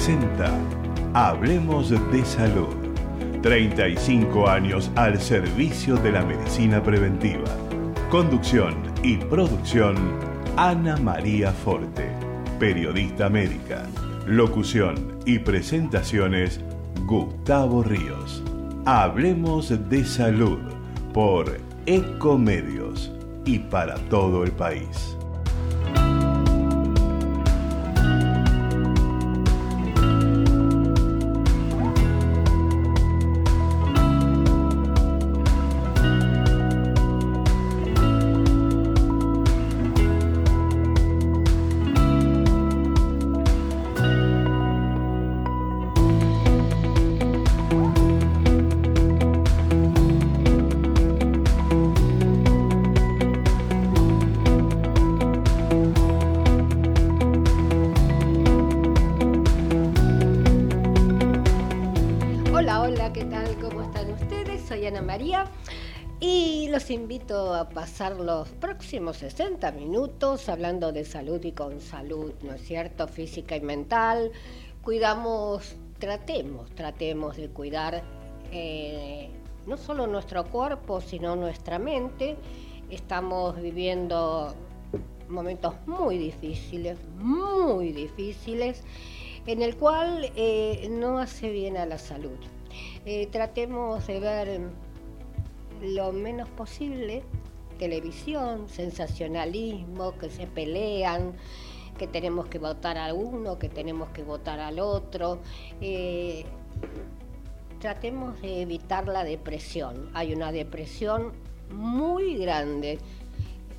presenta Hablemos de Salud. 35 años al servicio de la medicina preventiva. Conducción y producción Ana María Forte, periodista médica. Locución y presentaciones Gustavo Ríos. Hablemos de salud por Ecomedios y para todo el país. Los próximos 60 minutos hablando de salud y con salud, ¿no es cierto? Física y mental. Cuidamos, tratemos, tratemos de cuidar eh, no solo nuestro cuerpo, sino nuestra mente. Estamos viviendo momentos muy difíciles, muy difíciles, en el cual eh, no hace bien a la salud. Eh, tratemos de ver lo menos posible televisión, sensacionalismo, que se pelean, que tenemos que votar a uno, que tenemos que votar al otro. Eh, tratemos de evitar la depresión. Hay una depresión muy grande.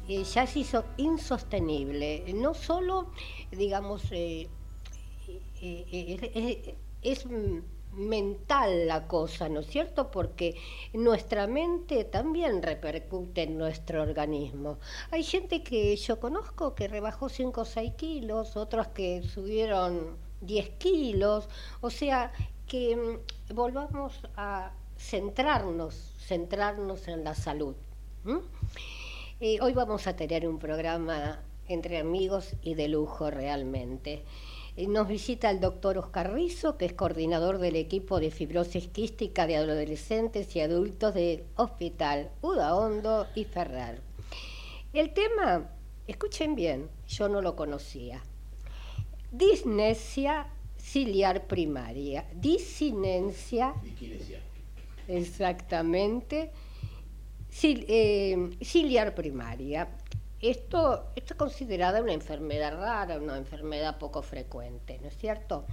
Eh, ya se hizo insostenible. No solo, digamos, eh, es mental la cosa, ¿no es cierto? Porque nuestra mente también repercute en nuestro organismo. Hay gente que yo conozco que rebajó 5 o 6 kilos, otros que subieron 10 kilos, o sea, que mm, volvamos a centrarnos, centrarnos en la salud. Eh, hoy vamos a tener un programa entre amigos y de lujo realmente. Eh, nos visita el doctor Oscar Rizo, que es coordinador del equipo de fibrosis quística de adolescentes y adultos del Hospital Udaondo y Ferrer. El tema, escuchen bien, yo no lo conocía. Disnesia ciliar primaria. Disinencia. Exactamente. Eh, ciliar primaria. Esto, esto es considerada una enfermedad rara, una enfermedad poco frecuente, ¿no es cierto?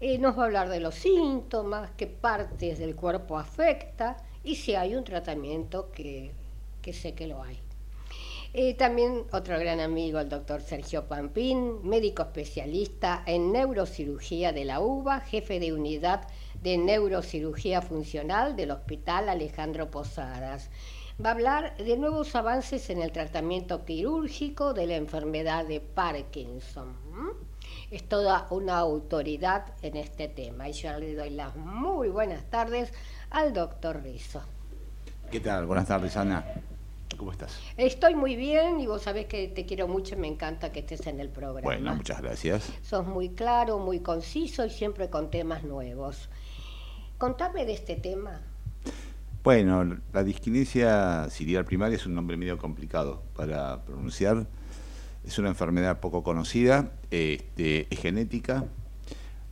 Eh, nos va a hablar de los síntomas, qué partes del cuerpo afecta y si hay un tratamiento que, sé que lo hay. Eh, también otro gran amigo, el doctor Sergio Pampín, médico especialista en neurocirugía de la UBA, jefe de unidad de neurocirugía funcional del Hospital Alejandro Posadas va a hablar de nuevos avances en el tratamiento quirúrgico de la enfermedad de Parkinson. Es toda una autoridad en este tema y yo le doy las muy buenas tardes al doctor Rizzo. ¿Qué tal? Buenas tardes, Ana. ¿Cómo estás? Estoy muy bien y vos sabés que te quiero mucho y me encanta que estés en el programa. Bueno, muchas gracias. Sos muy claro, muy conciso y siempre con temas nuevos. Contame de este tema. Bueno, la disquinesia ciliar primaria es un nombre medio complicado para pronunciar. Es una enfermedad poco conocida, este, es genética,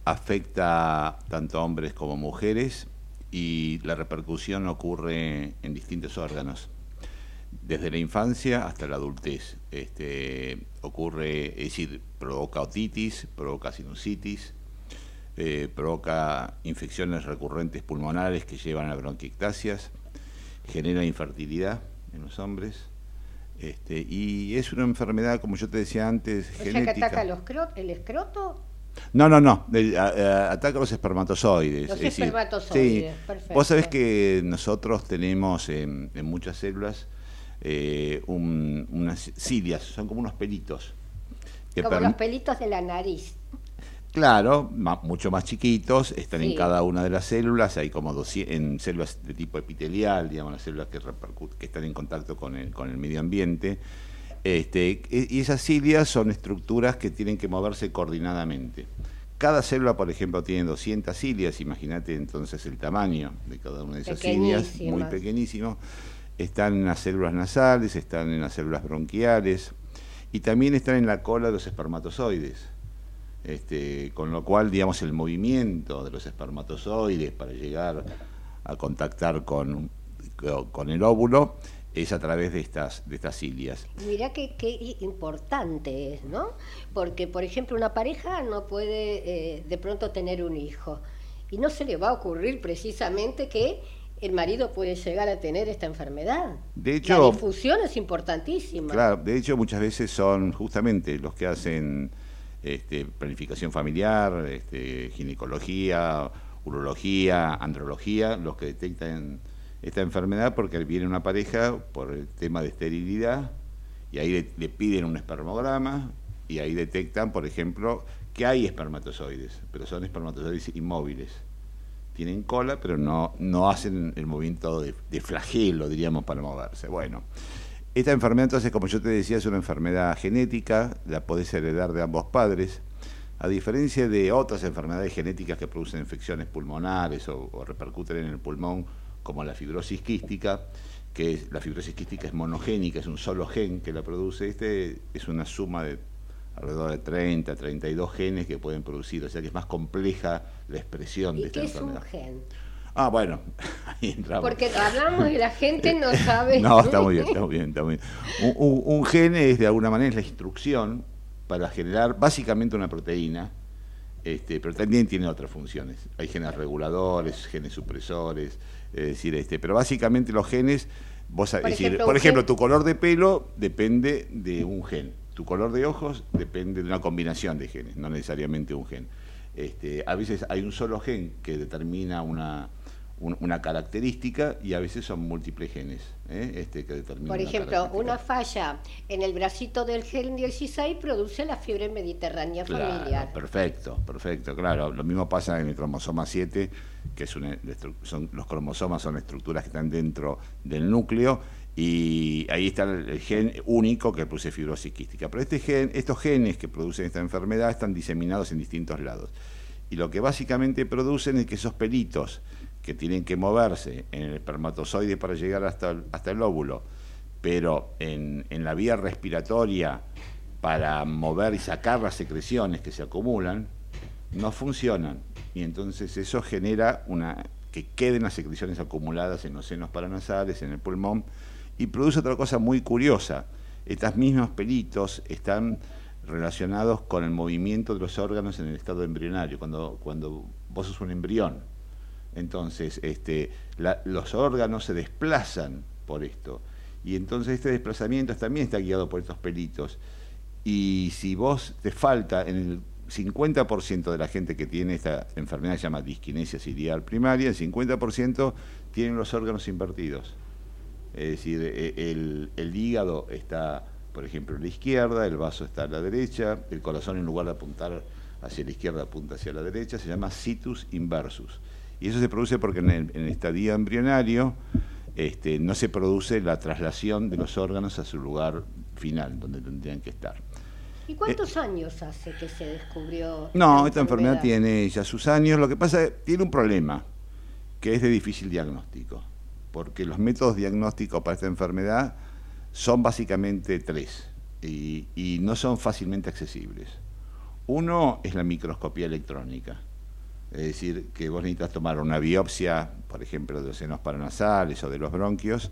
afecta tanto a hombres como mujeres y la repercusión ocurre en distintos órganos, desde la infancia hasta la adultez. Este, ocurre, es decir, provoca otitis, provoca sinusitis, eh, provoca infecciones recurrentes pulmonares que llevan a bronquiectasias, genera infertilidad en los hombres. Este, y es una enfermedad, como yo te decía antes, genética. que ataca el escroto? No, no, no, ataca los espermatozoides. Los espermatozoides, perfecto. Vos sabés que nosotros tenemos en, muchas células eh, unas cilias, son como unos pelitos. como los pelitos de la nariz. Claro, mucho más chiquitos, están en cada una de las células, hay como en células de tipo epitelial, digamos, las células que, que están en contacto con el, con el medio ambiente, Este, y esas cilias son estructuras que tienen que moverse coordinadamente. Cada célula, por ejemplo, tiene 200 cilias, imagínate entonces el tamaño de cada una de esas cilias, muy pequeñísimo. Están en las células nasales, están en las células bronquiales y también están en la cola de los espermatozoides. Este, con lo cual, digamos, el movimiento de los espermatozoides para llegar a contactar con, con el óvulo es a través de estas, de estas cilias. Mirá qué, importante es, ¿no? Porque, por ejemplo, una pareja no puede eh, de pronto tener un hijo y no se le va a ocurrir precisamente que el marido puede llegar a tener esta enfermedad. De hecho, la difusión es importantísima. Claro, de hecho muchas veces son justamente los que hacen este, planificación familiar, este, ginecología, urología, andrología, los que detectan esta enfermedad porque viene una pareja por el tema de esterilidad y ahí le, piden un espermograma y ahí detectan, por ejemplo, que hay espermatozoides, pero son espermatozoides inmóviles. Tienen cola, pero no, no hacen el movimiento de, de flagelo, diríamos, para moverse. Bueno, esta enfermedad, entonces, como yo te decía, es una enfermedad genética, la podés heredar de ambos padres. A diferencia de otras enfermedades genéticas que producen infecciones pulmonares o, o repercuten en el pulmón, como la fibrosis quística, que es, la fibrosis quística es monogénica, es un solo gen que la produce. Este es una suma de alrededor de 30, 32 genes que pueden producir, o sea que es más compleja la expresión de esta qué enfermedad. Es un gen? Ah, bueno, ahí entramos. Porque hablamos y la gente no sabe. no, está muy bien, está muy bien, está muy bien. Un, un, gen es de alguna manera la instrucción para generar básicamente una proteína, este, pero también tiene otras funciones. Hay genes reguladores, genes supresores, es decir, este, pero básicamente los genes, vos, por, decir, ejemplo, por ejemplo, tu color de pelo depende de un gen, tu color de ojos depende de una combinación de genes, no necesariamente un gen. Este, a veces hay un solo gen que determina una, una característica y a veces son múltiples genes ¿eh? este, que determinan. Por ejemplo, una, falla en el bracito del gen 16 produce la fiebre mediterránea claro, familiar. Perfecto, perfecto, claro. Lo mismo pasa en el cromosoma 7, que es una, son, los cromosomas son estructuras que están dentro del núcleo y ahí está el gen único que produce fibrosis quística. Pero este gen, estos genes que producen esta enfermedad están diseminados en distintos lados. Y lo que básicamente producen es que esos pelitos que tienen que moverse en el espermatozoide para llegar hasta el, hasta el óvulo, pero en, en, la vía respiratoria para mover y sacar las secreciones que se acumulan, no funcionan. Y entonces eso genera una que queden las secreciones acumuladas en los senos paranasales, en el pulmón, y produce otra cosa muy curiosa. Estos mismos pelitos están relacionados con el movimiento de los órganos en el estado embrionario, cuando, cuando vos sos un embrión entonces, este, los órganos se desplazan por esto. Y entonces este desplazamiento también está guiado por estos pelitos. Y si vos te falta, en el 50% de la gente que tiene esta enfermedad se llama disquinesia ciliar primaria, el 50% tienen los órganos invertidos. Es decir, e, el, el hígado está, por ejemplo, a la izquierda, el vaso está a la derecha, el corazón en lugar de apuntar hacia la izquierda apunta hacia la derecha, se llama situs inversus. Y eso se produce porque en el, estadio embrionario este, no se produce la traslación de los órganos a su lugar final, donde tendrían que estar. ¿Y cuántos eh, años hace que se descubrió? No, esta enfermedad? tiene ya sus años. Lo que pasa es que tiene un problema, que es de difícil diagnóstico, porque los métodos diagnósticos para esta enfermedad son básicamente tres y, y no son fácilmente accesibles. Uno es la microscopía electrónica es decir, que vos necesitas tomar una biopsia, por ejemplo, de los senos paranasales o de los bronquios,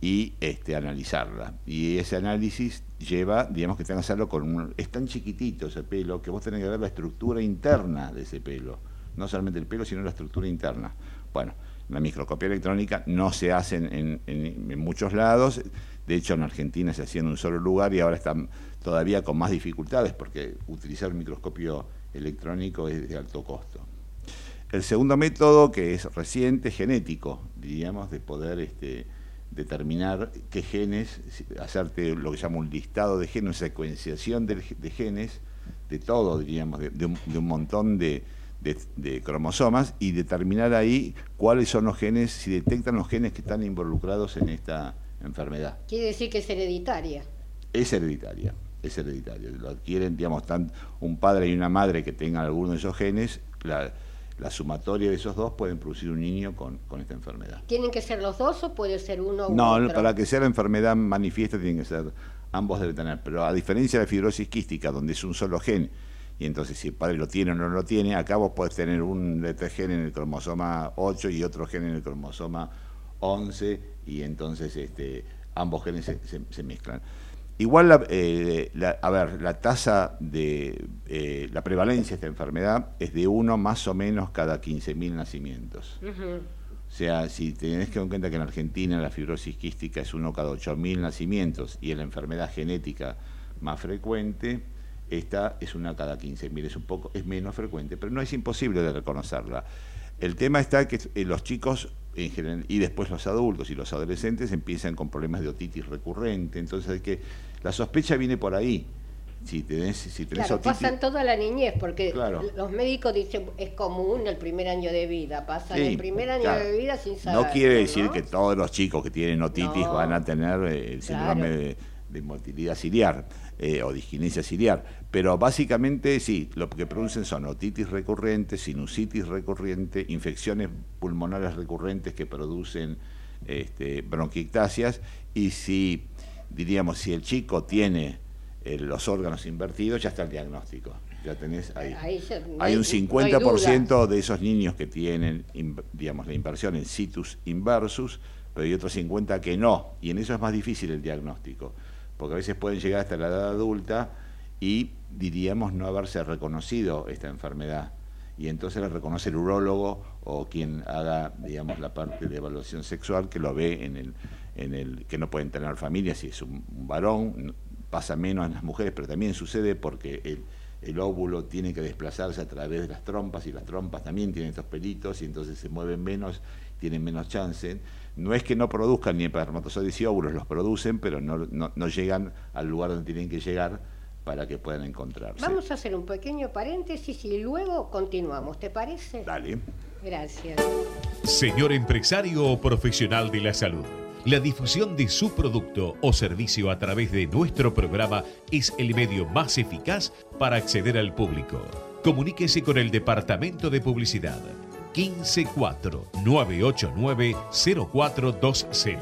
y este, analizarla. Y ese análisis lleva, digamos que tengas que hacerlo con un... Es tan chiquitito ese pelo que vos tenés que ver la estructura interna de ese pelo. No solamente el pelo, sino la estructura interna. Bueno, la microscopía electrónica no se hace en, en, muchos lados. De hecho, en Argentina se hacía en un solo lugar y ahora están todavía con más dificultades porque utilizar un microscopio electrónico es de alto costo. El segundo método, que es reciente, genético, diríamos, de poder este, determinar qué genes, hacerte lo que se llama un listado de genes, una secuenciación de, genes, de todo, diríamos, de, un, montón de, cromosomas y determinar ahí cuáles son los genes, si detectan los genes que están involucrados en esta enfermedad. Quiere decir que es hereditaria. Es hereditaria, es hereditaria. Lo adquieren, digamos, tan, un padre y una madre que tengan alguno de esos genes, la, sumatoria de esos dos pueden producir un niño con, esta enfermedad. ¿Tienen que ser los dos o puede ser uno u No, para que sea la enfermedad manifiesta tienen que ser, ambos deben tener. Pero a diferencia de la fibrosis quística, donde es un solo gen, y entonces si el padre lo tiene o no lo tiene, acá vos podés tener un gen en el cromosoma 8 y otro gen en el cromosoma 11, y entonces este, ambos genes se mezclan. Igual, eh, la, a ver, la tasa de eh, la prevalencia de esta enfermedad es de uno más o menos cada 15.000 nacimientos. O sea, si tenés que dar en cuenta que en Argentina la fibrosis quística es uno cada 8.000 nacimientos y en la enfermedad genética más frecuente, esta es una cada 15.000, es un poco, es menos frecuente, pero no es imposible de reconocerla. El tema está que eh, los chicos en general, y después los adultos y los adolescentes empiezan con problemas de otitis recurrente, entonces hay que la sospecha viene por ahí. Si tenés, si tenés claro, pasan toda la niñez, porque los médicos dicen es común el primer año de vida, pasan el primer año de vida sin saber. No quiere decir que todos los chicos que tienen otitis van a tener eh, el síndrome de, de, motilidad ciliar eh, o disquinesia ciliar, pero básicamente sí, lo que producen son otitis recurrente, sinusitis recurrente, infecciones pulmonares recurrentes que producen este, y si diríamos, si el chico tiene eh, los órganos invertidos, ya está el diagnóstico. Ya tenés ahí. hay, un 50% de esos niños que tienen, digamos, la inversión en situs inversus, pero hay otros 50 que no. Y en eso es más difícil el diagnóstico, porque a veces pueden llegar hasta la edad adulta y diríamos no haberse reconocido esta enfermedad. Y entonces la reconoce el urólogo o quien haga, digamos, la parte de evaluación sexual que lo ve en el en el que no pueden tener familia si es un, varón, pasa menos en las mujeres, pero también sucede porque el, el, óvulo tiene que desplazarse a través de las trompas y las trompas también tienen estos pelitos y entonces se mueven menos, tienen menos chance. No es que no produzcan ni espermatozoides y óvulos, los producen, pero no, no, no llegan al lugar donde tienen que llegar para que puedan encontrarse. Vamos a hacer un pequeño paréntesis y luego continuamos, ¿te parece? Dale. Gracias. Señor empresario o profesional de la salud. La difusión de su producto o servicio a través de nuestro programa es el medio más eficaz para acceder al público. Comuníquese con el Departamento de Publicidad 154-989-0420.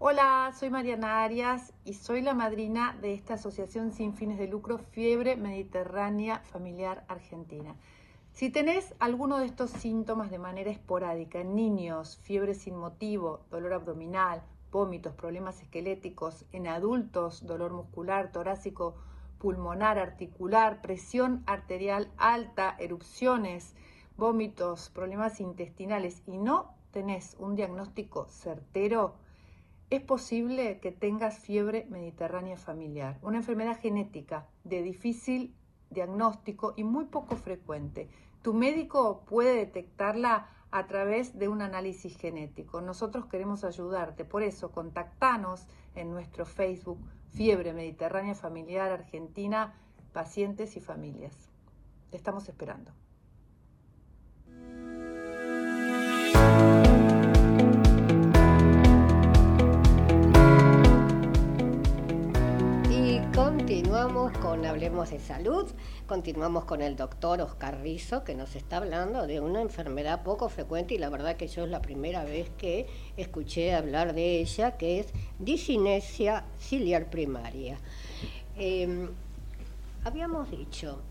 Hola, soy Mariana Arias y soy la madrina de esta asociación sin fines de lucro Fiebre Mediterránea Familiar Argentina. Si tenés alguno de estos síntomas de manera esporádica en niños, fiebre sin motivo, dolor abdominal, vómitos, problemas esqueléticos, en adultos, dolor muscular, torácico, pulmonar, articular, presión arterial alta, erupciones, vómitos, problemas intestinales y no tenés un diagnóstico certero, es posible que tengas fiebre mediterránea familiar, una enfermedad genética de difícil diagnóstico y muy poco frecuente tu médico puede detectarla a través de un análisis genético. Nosotros queremos ayudarte, por eso contactanos en nuestro Facebook Fiebre Mediterránea Familiar Argentina, pacientes y familias. Te estamos esperando. Continuamos con Hablemos de Salud, continuamos con el doctor Oscar Rizo, que nos está hablando de una enfermedad poco frecuente y la verdad que yo es la primera vez que escuché hablar de ella, que es disinesia ciliar primaria. Em, habíamos dicho,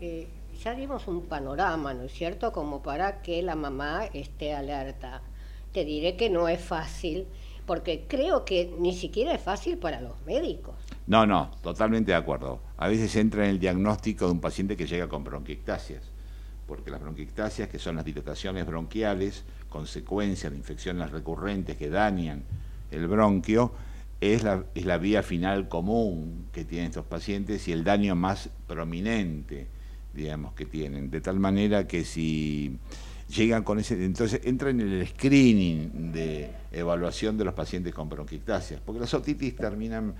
eh, ya dimos un panorama, ¿no es cierto?, como para que la mamá esté alerta. Te diré que no es fácil, porque creo que ni siquiera es fácil para los médicos. No, no, totalmente de acuerdo. A veces entra en el diagnóstico de un paciente que llega con bronquiectasias, porque las bronquiectasias, que son las dilataciones bronquiales, consecuencia de infecciones recurrentes que dañan el bronquio, es la, es la vía final común que tienen estos pacientes y el daño más prominente, digamos, que tienen. De tal manera que si llegan con ese, entonces entran en el screening de evaluación de los pacientes con bronquiectasias, porque las otitis terminan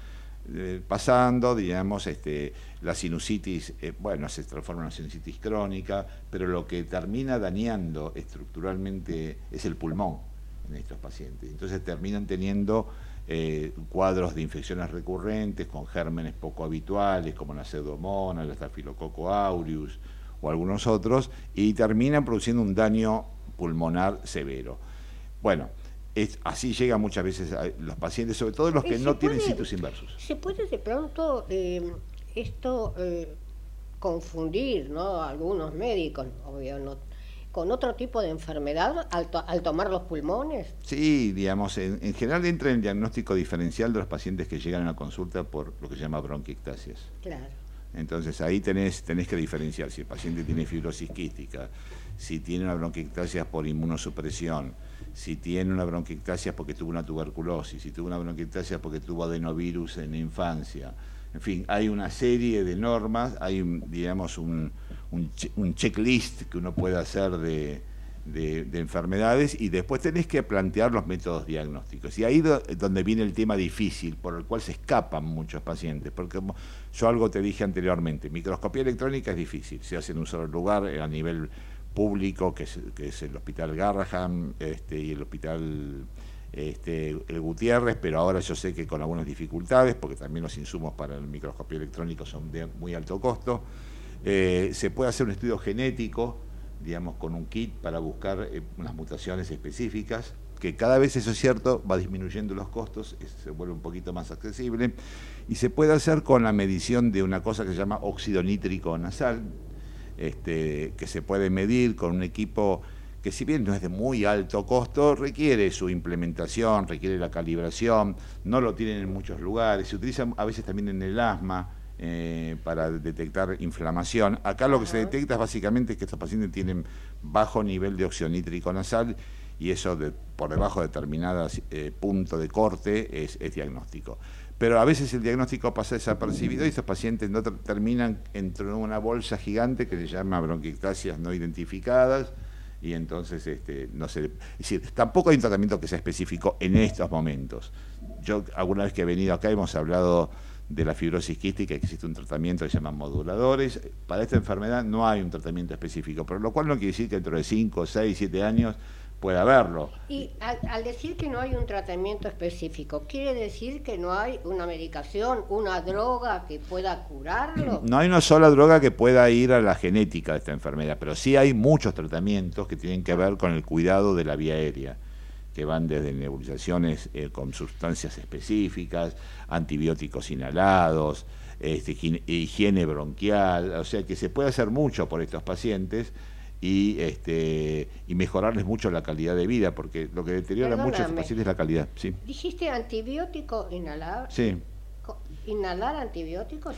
eh, pasando, digamos, este, la sinusitis, eh, bueno, se transforma en una sinusitis crónica, pero lo que termina dañando estructuralmente es el pulmón. en estos pacientes. Entonces terminan teniendo eh, cuadros de infecciones recurrentes con gérmenes poco habituales como la pseudomonas, la Staphylococcus aureus o algunos otros y terminan produciendo un daño pulmonar severo. Bueno, es, así llegan muchas veces a los pacientes, sobre todo los que no tienen situs inversos. ¿Se puede de pronto eh, esto eh, confundir, ¿no? Algunos médicos, obvio, no, con otro tipo de enfermedad al, tomar los pulmones? Sí, digamos, en, general entra en el diagnóstico diferencial de los pacientes que llegan a la consulta por lo que se llama bronquiectasias. Claro. Entonces ahí tenés, tenés que diferenciar si el paciente tiene fibrosis quística, si tiene una bronquiectasia por inmunosupresión, si tiene una bronquiectasia porque tuvo una tuberculosis, si tuvo una bronquiectasia porque tuvo adenovirus en la infancia. En fin, hay una serie de normas, hay, digamos, un, un, checklist que uno puede hacer de, enfermedades y después tenés que plantear los métodos diagnósticos. Y ahí es donde viene el tema difícil, por el cual se escapan muchos pacientes, porque yo algo te dije anteriormente, microscopía electrónica es difícil, se hace en un solo lugar a nivel público, que es, el Hospital Garraham este, y el Hospital este, el Gutiérrez, pero ahora yo sé que con algunas dificultades, porque también los insumos para el microscopio electrónico son de muy alto costo. Eh, se puede hacer un estudio genético, digamos, con un kit para buscar eh, unas mutaciones específicas, que cada vez, eso es cierto, va disminuyendo los costos, se vuelve un poquito más accesible, y se puede hacer con la medición de una cosa que se llama óxido nítrico nasal, este, que se puede medir con un equipo que si bien no es de muy alto costo, requiere su implementación, requiere la calibración, no lo tienen en muchos lugares, se utiliza a veces también en el asma eh, para detectar inflamación. Acá lo que se detecta es básicamente que estos pacientes tienen bajo nivel de óxido nítrico nasal y eso de, por debajo de determinados eh, punto de corte es diagnóstico pero a veces el diagnóstico pasa desapercibido y estos pacientes no terminan entre una bolsa gigante que se llama bronquiectasias no identificadas y entonces este, no sé, es decir, tampoco hay un tratamiento que sea específico en estos momentos. Yo alguna vez que he venido acá hemos hablado de la fibrosis quística, existe un tratamiento que se llama moduladores. Para esta enfermedad no hay un tratamiento específico, pero lo cual no quiere decir que dentro de 5, 6, 7 años puede haberlo. Y al, decir que no hay un tratamiento específico, ¿quiere decir que no hay una medicación, una droga que pueda curarlo? No hay una sola droga que pueda ir a la genética de esta enfermedad, pero sí hay muchos tratamientos que tienen que ver con el cuidado de la vía aérea que van desde nebulizaciones eh, con sustancias específicas, antibióticos inhalados, este, higiene bronquial, o sea que se puede hacer mucho por estos pacientes y este y mejorarles mucho la calidad de vida porque lo que deteriora mucho a pacientes es la calidad sí. Dijiste antibiótico inhalar sí. Inhalar antibióticos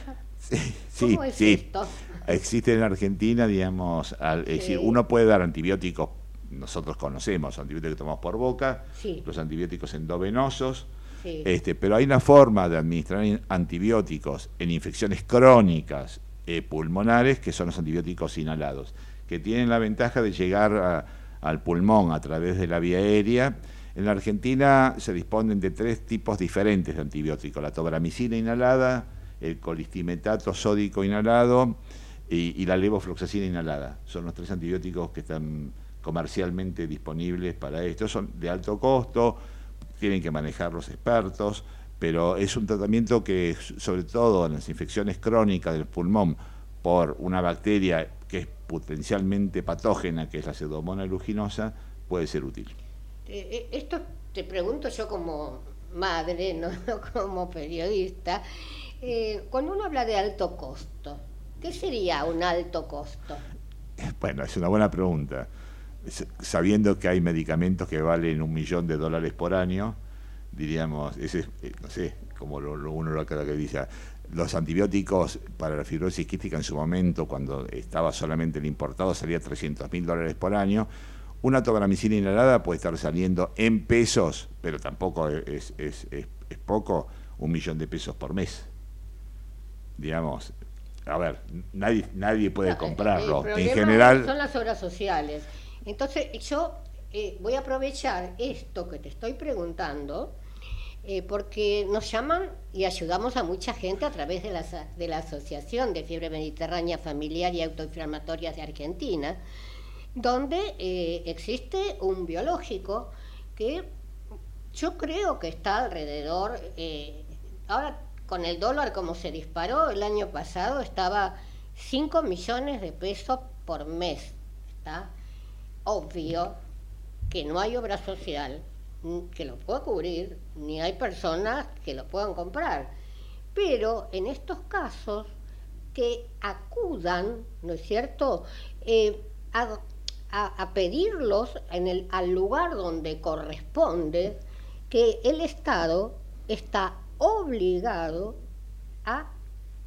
sí ¿Cómo es Esto? existe en Argentina digamos al, es decir uno puede dar antibióticos nosotros conocemos antibióticos que tomamos por boca los antibióticos endovenosos este, pero hay una forma de administrar antibióticos en infecciones crónicas eh, pulmonares que son los antibióticos inhalados que tienen la ventaja de llegar al pulmón a través de la vía aérea. En la Argentina se disponen de tres tipos diferentes de antibióticos, la tobramicina inhalada, el colistimetato sódico inhalado y, la levofloxacina inhalada. Son los tres antibióticos que están comercialmente disponibles para esto. Son de alto costo, tienen que manejar los expertos, pero es un tratamiento que, sobre todo en las infecciones crónicas del pulmón por una bacteria que es potencialmente patógena, que es la pseudomonas aeruginosa, puede ser útil. Eh, eh, esto te pregunto yo como madre, no como periodista. Eh, cuando uno habla de alto costo, ¿qué sería un alto costo? Bueno, es una buena pregunta. Sabiendo que hay medicamentos que valen un millón de dólares por año, diríamos, ese, no sé, como lo, uno lo que dice, los antibióticos para la fibrosis quística en su momento, cuando estaba solamente el importado, salía 300 mil dólares por año. Una tobramicina inhalada puede estar saliendo en pesos, pero tampoco es, es, poco, un millón de pesos por mes. Digamos, a ver, nadie, nadie puede comprarlo. En general. Son las obras sociales. Entonces, yo eh, voy a aprovechar esto que te estoy preguntando eh, porque nos llaman y ayudamos a mucha gente a través de la, Asociación de Fiebre Mediterránea Familiar y Autoinflamatorias de Argentina, donde eh, existe un biológico que yo creo que está alrededor, eh, ahora con el dólar como se disparó, el año pasado estaba 5 millones de pesos por mes. Está obvio que no hay obra social que lo pueda cubrir, ni hay personas que lo puedan comprar. Pero en estos casos, que acudan, ¿no es cierto?, eh, a, pedirlos en el, al lugar donde corresponde, que el Estado está obligado a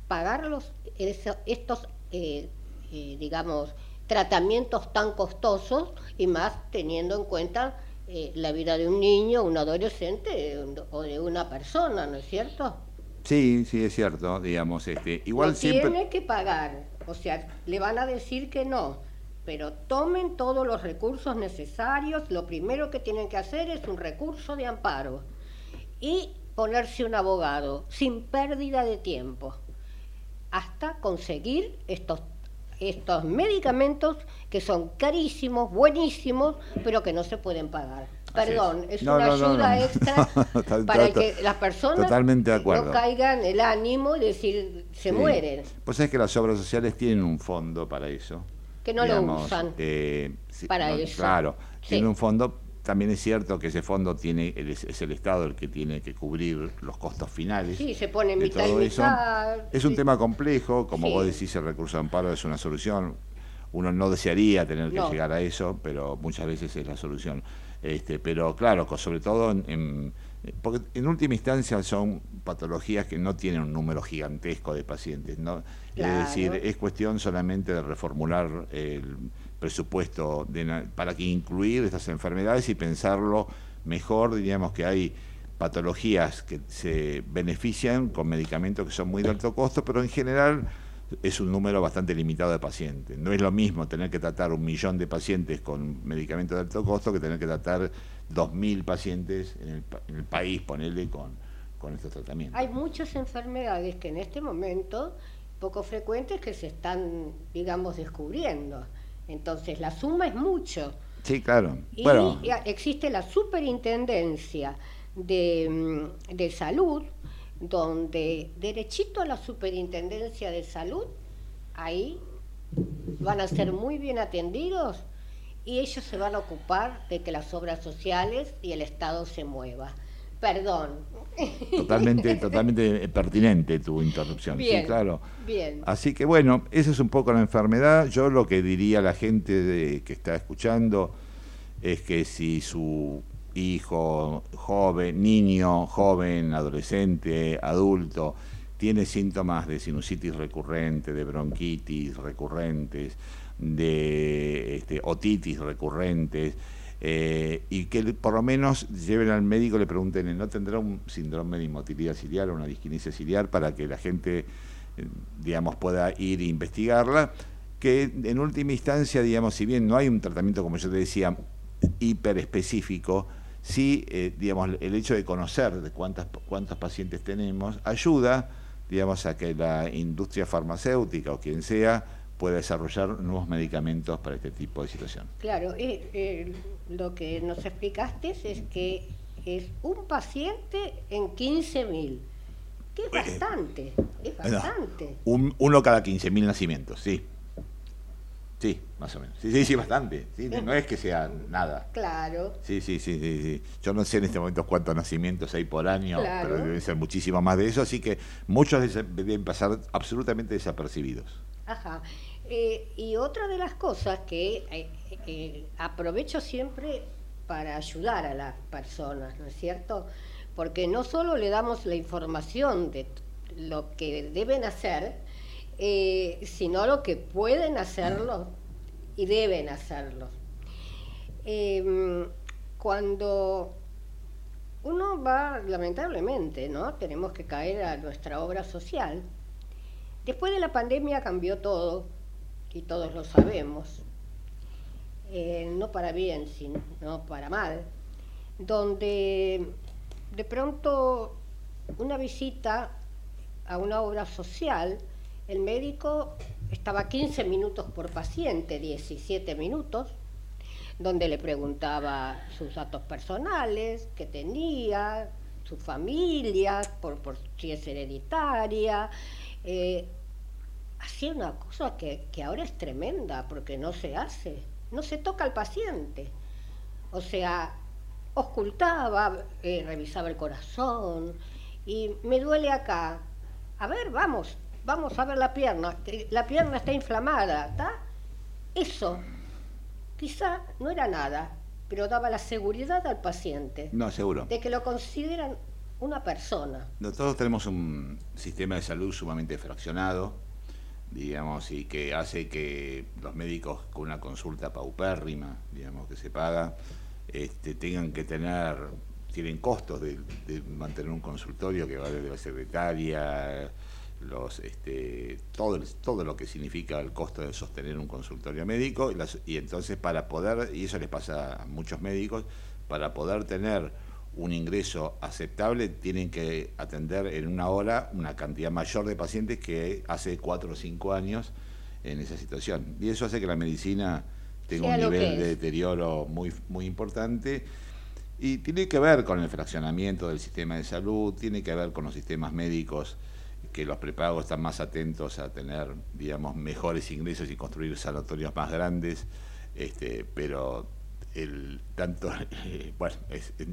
pagar los, estos, eh, eh, digamos, tratamientos tan costosos y más teniendo en cuenta eh, la vida de un niño, un adolescente o de una persona, ¿no es cierto? Sí, sí, es cierto, digamos, este, igual siempre... Tiene que pagar, o sea, le van a decir que no, pero tomen todos los recursos necesarios, lo primero que tienen que hacer es un recurso de amparo y ponerse un abogado sin pérdida de tiempo hasta conseguir estos estos medicamentos que son carísimos, buenísimos, pero que no se pueden pagar. Perdón, es, una ayuda extra para que las personas no caigan el ánimo y decir se mueren. Pues es que las obras sociales tienen un fondo para eso. Que no lo usan. Eh, para eso. Claro, tienen un fondo también es cierto que ese fondo tiene es el Estado el que tiene que cubrir los costos finales. Sí, se pone mitad todo y mitad. Es un tema complejo, como vos decís, el recurso de amparo es una solución. Uno no desearía tener que llegar a eso, pero muchas veces es la solución. Este, pero claro, sobre todo en, porque en última instancia son patologías que no tienen un número gigantesco de pacientes, ¿no? Es decir, es cuestión solamente de reformular el presupuesto para que incluir estas enfermedades y pensarlo mejor, diríamos que hay patologías que se benefician con medicamentos que son muy de alto costo, pero en general es un número bastante limitado de pacientes. No es lo mismo tener que tratar un millón de pacientes con medicamentos de alto costo que tener que tratar dos mil pacientes en el, país, ponerle con, con estos tratamientos. Hay muchas enfermedades que en este momento poco frecuentes que se están, digamos, descubriendo. Entonces, la suma es mucho. Sí, claro. Y existe la superintendencia de, mm, de, salud, donde derechito a la superintendencia de salud, ahí van a ser muy bien atendidos y ellos se van a ocupar de que las obras sociales y el Estado se mueva. Perdón. Totalmente, totalmente pertinente tu interrupción. Bien, sí, claro. Bien. Así que bueno, esa es un poco la enfermedad. Yo lo que diría a la gente que está escuchando es que si su hijo, joven, niño, joven, adolescente, adulto, tiene síntomas de sinusitis recurrente, de bronquitis recurrentes, de este, otitis recurrentes, eh, y que por lo menos lleven al médico y le pregunten, ¿no tendrá un síndrome de inmotilidad ciliar o una disquinesia ciliar para que la gente, eh, digamos, pueda ir e investigarla? Que en última instancia, digamos, si bien no hay un tratamiento, como yo te decía, hiper específico, sí, eh, digamos, el hecho de conocer de cuántas, cuántos pacientes tenemos ayuda, digamos, a que la industria farmacéutica o quien sea pueda desarrollar nuevos medicamentos para este tipo de situación. Claro, eh, lo que nos explicaste es que es un paciente en 15.000, que es bastante, es bastante. uno cada 15.000 nacimientos, sí. Sí, más o menos. Sí, sí, sí, bastante. no es que sea nada. Claro. Sí, sí, sí, sí, sí. Yo no sé en este momento cuántos nacimientos hay por año, pero deben ser muchísimo más de eso, así que muchos deben pasar absolutamente desapercibidos. Ajá. Eh, y otra de las cosas que eh, eh, aprovecho siempre para ayudar a las personas, ¿no es cierto? Porque no solo le damos la información de lo que deben hacer, sino lo que pueden hacerlo y deben hacerlo. Em, cuando uno va, lamentablemente, ¿no? Tenemos que caer a nuestra obra social. Después de la pandemia cambió todo, y todos lo sabemos, eh, no para bien, sino para mal, donde de pronto una visita a una obra social, el médico estaba 15 minutos por paciente, 17 minutos, donde le preguntaba sus datos personales, que tenía, su familia, por si es hereditaria. Eh, hacía una cosa que, que ahora es tremenda, porque no se hace, no se toca al paciente. O sea, ocultaba, eh, revisaba el corazón y me duele acá. A ver, vamos, vamos a ver la pierna. La pierna está inflamada, ¿está? Eso quizá no era nada, pero daba la seguridad al paciente. No, seguro. De que lo consideran una persona. Nosotros tenemos un sistema de salud sumamente fraccionado, digamos, y que hace que los médicos con una consulta paupérrima, digamos, que se paga, este, tengan que tener, tienen costos de, mantener un consultorio que va desde la secretaria, los, este, todo, todo lo que significa el costo de sostener un consultorio médico, y, y entonces para poder, y eso les pasa a muchos médicos, para poder tener un ingreso aceptable, tienen que atender en una hora una cantidad mayor de pacientes que hace cuatro o cinco años en esa situación. Y eso hace que la medicina tengo un nivel de deterioro muy, muy importante. Y tiene que ver con el fraccionamiento del sistema de salud, tiene que ver con los sistemas médicos, que los prepagos están más atentos a tener, digamos, mejores ingresos y construir sanatorios más grandes, este, pero el tanto, bueno,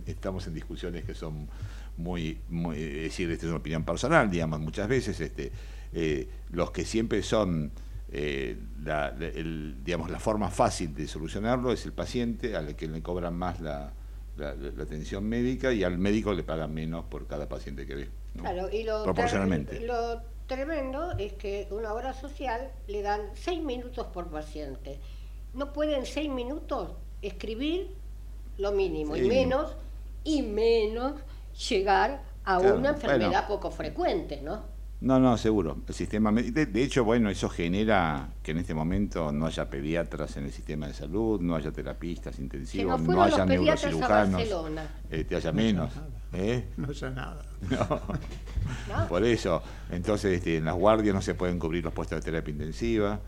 estamos en discusiones que son muy, muy, es decir, esta es una opinión personal, digamos, muchas veces, este, eh, los que siempre son eh, la, digamos, la forma fácil de solucionarlo es el paciente al que le cobran más la, atención médica y al médico le pagan menos por cada paciente que ve. Claro, y lo Proporcionalmente. lo tremendo es que una hora social le dan seis minutos por paciente. No pueden seis minutos escribir lo mínimo y menos y menos llegar a una enfermedad poco frecuente, ¿no? No, no, seguro. El sistema de, de, hecho, bueno, eso genera que en este momento no haya pediatras en el sistema de salud, no haya terapistas intensivos, no, haya neurocirujanos, eh, te haya menos. ¿eh? No haya nada. No. Por eso, entonces este, en las guardias no se pueden cubrir los puestos de terapia intensiva,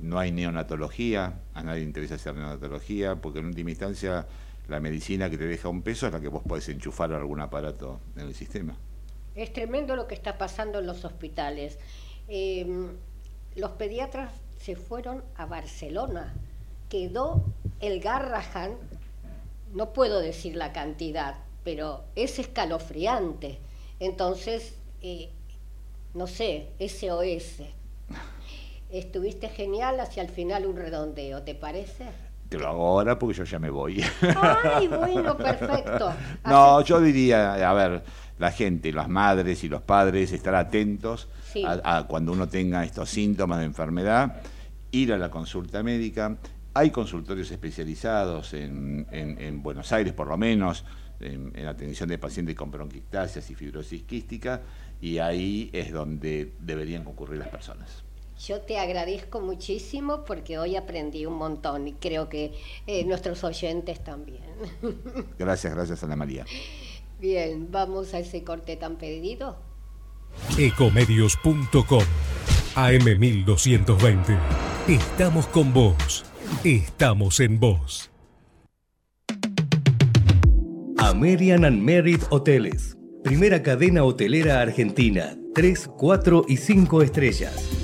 no, hay neonatología, a nadie le interesa hacer neonatología, porque en última instancia la medicina que te deja un peso es la que vos podés enchufar algún aparato en el sistema. Es tremendo lo que está pasando en los hospitales. Em, los pediatras se fueron a Barcelona. Quedó el Garrahan, no puedo decir la cantidad, pero es escalofriante. Entonces, eh, no sé, SOS. Estuviste genial hacia el final un redondeo, ¿te parece? Te lo hago ahora porque yo ya me voy. Ay, bueno, perfecto. No, yo diría, a ver, la gente, las madres y los padres, estar atentos a, cuando uno tenga estos síntomas de enfermedad, ir a la consulta médica. Hay consultorios especializados en, Buenos Aires, por lo menos, en, atención de pacientes con bronquictasias y fibrosis quística, y ahí es donde deberían concurrir las personas. Yo te agradezco muchísimo porque hoy aprendí un montón y creo que eh, nuestros oyentes también. Gracias, gracias Ana María. Bien, vamos a ese corte tan pedido. Ecomedios.com AM1220. Estamos con vos. Estamos en vos. American and Merit Hoteles. Primera cadena hotelera argentina. 3, 4 y 5 estrellas.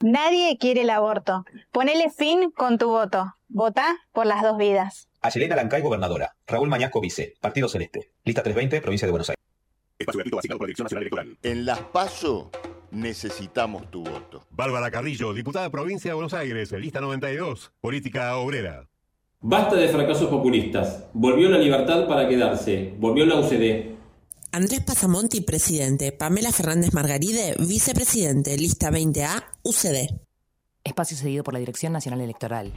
Nadie quiere el aborto. Ponele fin con tu voto. Vota por las dos vidas. Ayelena Lancay, gobernadora. Raúl Mañasco, vice. Partido Celeste. Lista 320, provincia de Buenos Aires. Espacio gratuito asignado por la Dirección Nacional Electoral. En Las PASO necesitamos tu voto. Bárbara Carrillo, diputada provincia de Buenos Aires, lista 92, política obrera. Basta de fracasos populistas. Volvió la libertad para quedarse. Volvió la UCD. Andrés Pasamonti, presidente. Pamela Fernández Margaride, vicepresidente. Lista 20A, UCD. Espacio cedido por la Dirección Nacional Electoral.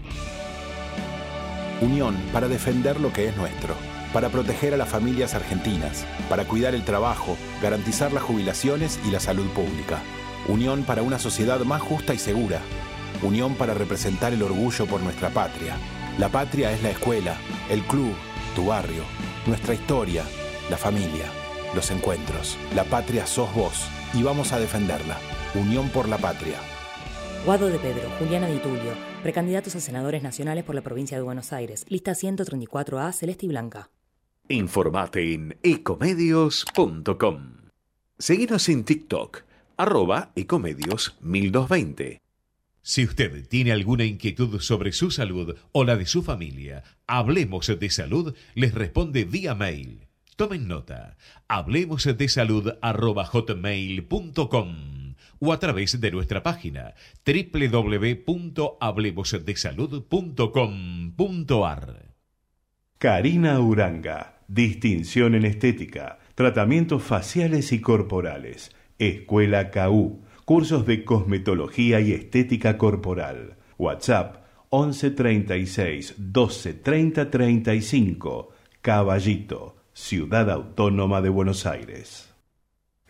Unión para defender lo que es nuestro, para proteger a las familias argentinas, para cuidar el trabajo, garantizar las jubilaciones y la salud pública. Unión para una sociedad más justa y segura. Unión para representar el orgullo por nuestra patria. La patria es la escuela, el club, tu barrio, nuestra historia, la familia, los encuentros. La patria sos vos y vamos a defenderla. Unión por la patria. Guado de Pedro, Juliana Di Tulio, precandidatos a senadores nacionales por la provincia de Buenos Aires, lista 134A, Celeste y Blanca. Informate en ecomedios.com. Seguinos en TikTok, arroba ecomedios 1220. Si usted tiene alguna inquietud sobre su salud o la de su familia, Hablemos de Salud les responde vía mail. Tomen nota, hablemosdesalud.hotmail.com o a través de nuestra página www.hablemosdesalud.com.ar. Karina Uranga, distinción en estética, tratamientos faciales y corporales, Escuela KU, cursos de cosmetología y estética corporal. WhatsApp 11 36 12 30 35, Caballito, Ciudad Autónoma de Buenos Aires.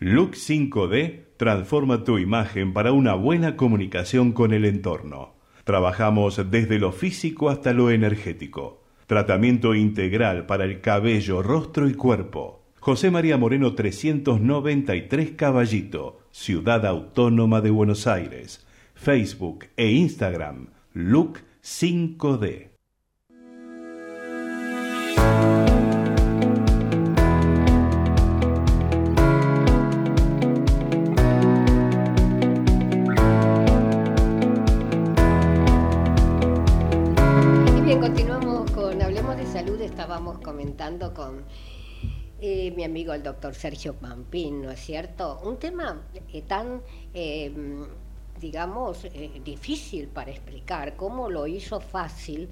Look 5D transforma tu imagen para una buena comunicación con el entorno. Trabajamos desde lo físico hasta lo energético. Tratamiento integral para el cabello, rostro y cuerpo. José María Moreno 393 Caballito, Ciudad Autónoma de Buenos Aires. Facebook e Instagram, Look 5D. Con eh, mi amigo el doctor Sergio Pampín, ¿no es cierto? Un tema eh, tan, eh, digamos, eh, difícil para explicar, cómo lo hizo fácil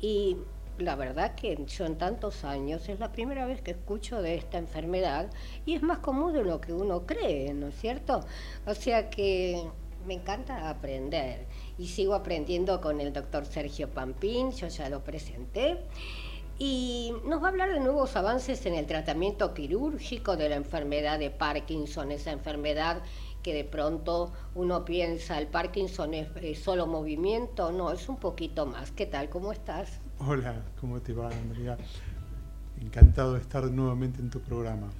y la verdad que yo en tantos años es la primera vez que escucho de esta enfermedad y es más común de lo que uno cree, ¿no es cierto? O sea que me encanta aprender y sigo aprendiendo con el doctor Sergio Pampín, yo ya lo presenté. Y nos va a hablar de nuevos avances en el tratamiento quirúrgico de la enfermedad de Parkinson, esa enfermedad que de pronto uno piensa, el Parkinson es, es solo movimiento, no, es un poquito más. ¿Qué tal? ¿Cómo estás? Hola, ¿cómo te va, Andrea? Encantado de estar nuevamente en tu programa.